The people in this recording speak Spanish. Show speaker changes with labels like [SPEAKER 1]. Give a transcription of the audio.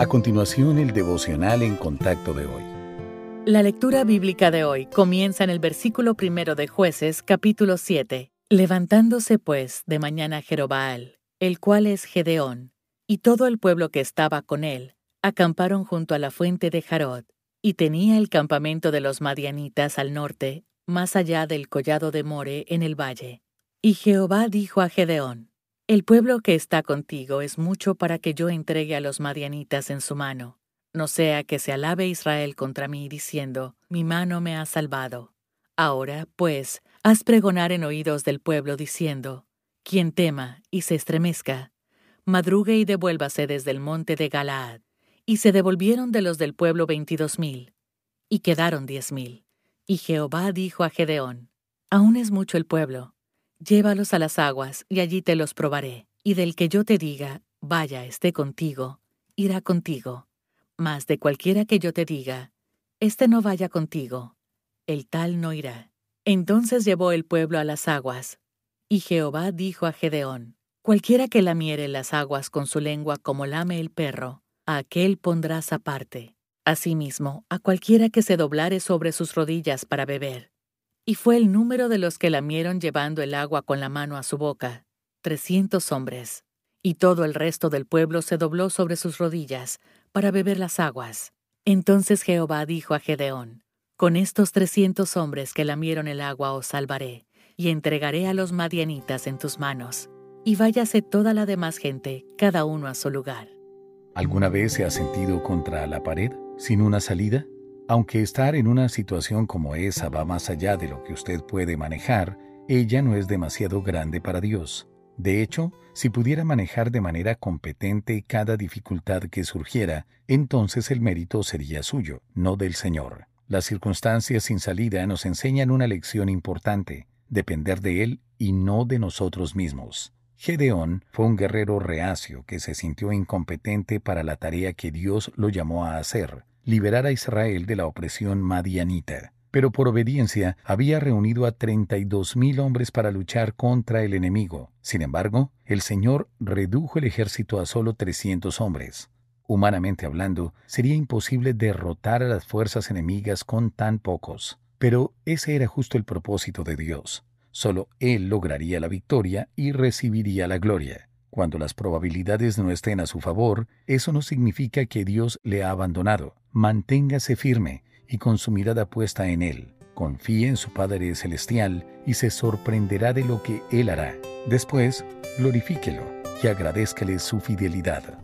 [SPEAKER 1] A continuación, el devocional en contacto de hoy.
[SPEAKER 2] La lectura bíblica de hoy comienza en el versículo primero de Jueces, capítulo 7. Levantándose pues de mañana Jerobaal, el cual es Gedeón, y todo el pueblo que estaba con él, acamparon junto a la fuente de Jarod, y tenía el campamento de los madianitas al norte, más allá del collado de More en el valle. Y Jehová dijo a Gedeón, el pueblo que está contigo es mucho para que yo entregue a los madianitas en su mano. No sea que se alabe Israel contra mí diciendo, mi mano me ha salvado. Ahora, pues, haz pregonar en oídos del pueblo diciendo, quien tema y se estremezca, madrugue y devuélvase desde el monte de Galaad. Y se devolvieron de los del pueblo veintidós mil, y quedaron diez mil. Y Jehová dijo a Gedeón, aún es mucho el pueblo, Llévalos a las aguas, y allí te los probaré. Y del que yo te diga, vaya, esté contigo, irá contigo. Mas de cualquiera que yo te diga, este no vaya contigo, el tal no irá. Entonces llevó el pueblo a las aguas. Y Jehová dijo a Gedeón, Cualquiera que lamiere las aguas con su lengua como lame el perro, a aquel pondrás aparte. Asimismo, a cualquiera que se doblare sobre sus rodillas para beber, y fue el número de los que lamieron llevando el agua con la mano a su boca, trescientos hombres. Y todo el resto del pueblo se dobló sobre sus rodillas para beber las aguas. Entonces Jehová dijo a Gedeón, Con estos trescientos hombres que lamieron el agua os salvaré, y entregaré a los madianitas en tus manos. Y váyase toda la demás gente, cada uno a su lugar.
[SPEAKER 1] ¿Alguna vez se ha sentido contra la pared, sin una salida? Aunque estar en una situación como esa va más allá de lo que usted puede manejar, ella no es demasiado grande para Dios. De hecho, si pudiera manejar de manera competente cada dificultad que surgiera, entonces el mérito sería suyo, no del Señor. Las circunstancias sin salida nos enseñan una lección importante, depender de Él y no de nosotros mismos. Gedeón fue un guerrero reacio que se sintió incompetente para la tarea que Dios lo llamó a hacer liberar a Israel de la opresión madianita. Pero por obediencia había reunido a treinta y dos mil hombres para luchar contra el enemigo. Sin embargo, el Señor redujo el ejército a solo trescientos hombres. Humanamente hablando, sería imposible derrotar a las fuerzas enemigas con tan pocos. Pero ese era justo el propósito de Dios. Solo Él lograría la victoria y recibiría la gloria. Cuando las probabilidades no estén a su favor, eso no significa que Dios le ha abandonado. Manténgase firme y con su mirada puesta en Él. Confíe en su Padre Celestial y se sorprenderá de lo que Él hará. Después, glorifíquelo y agradézcale su fidelidad.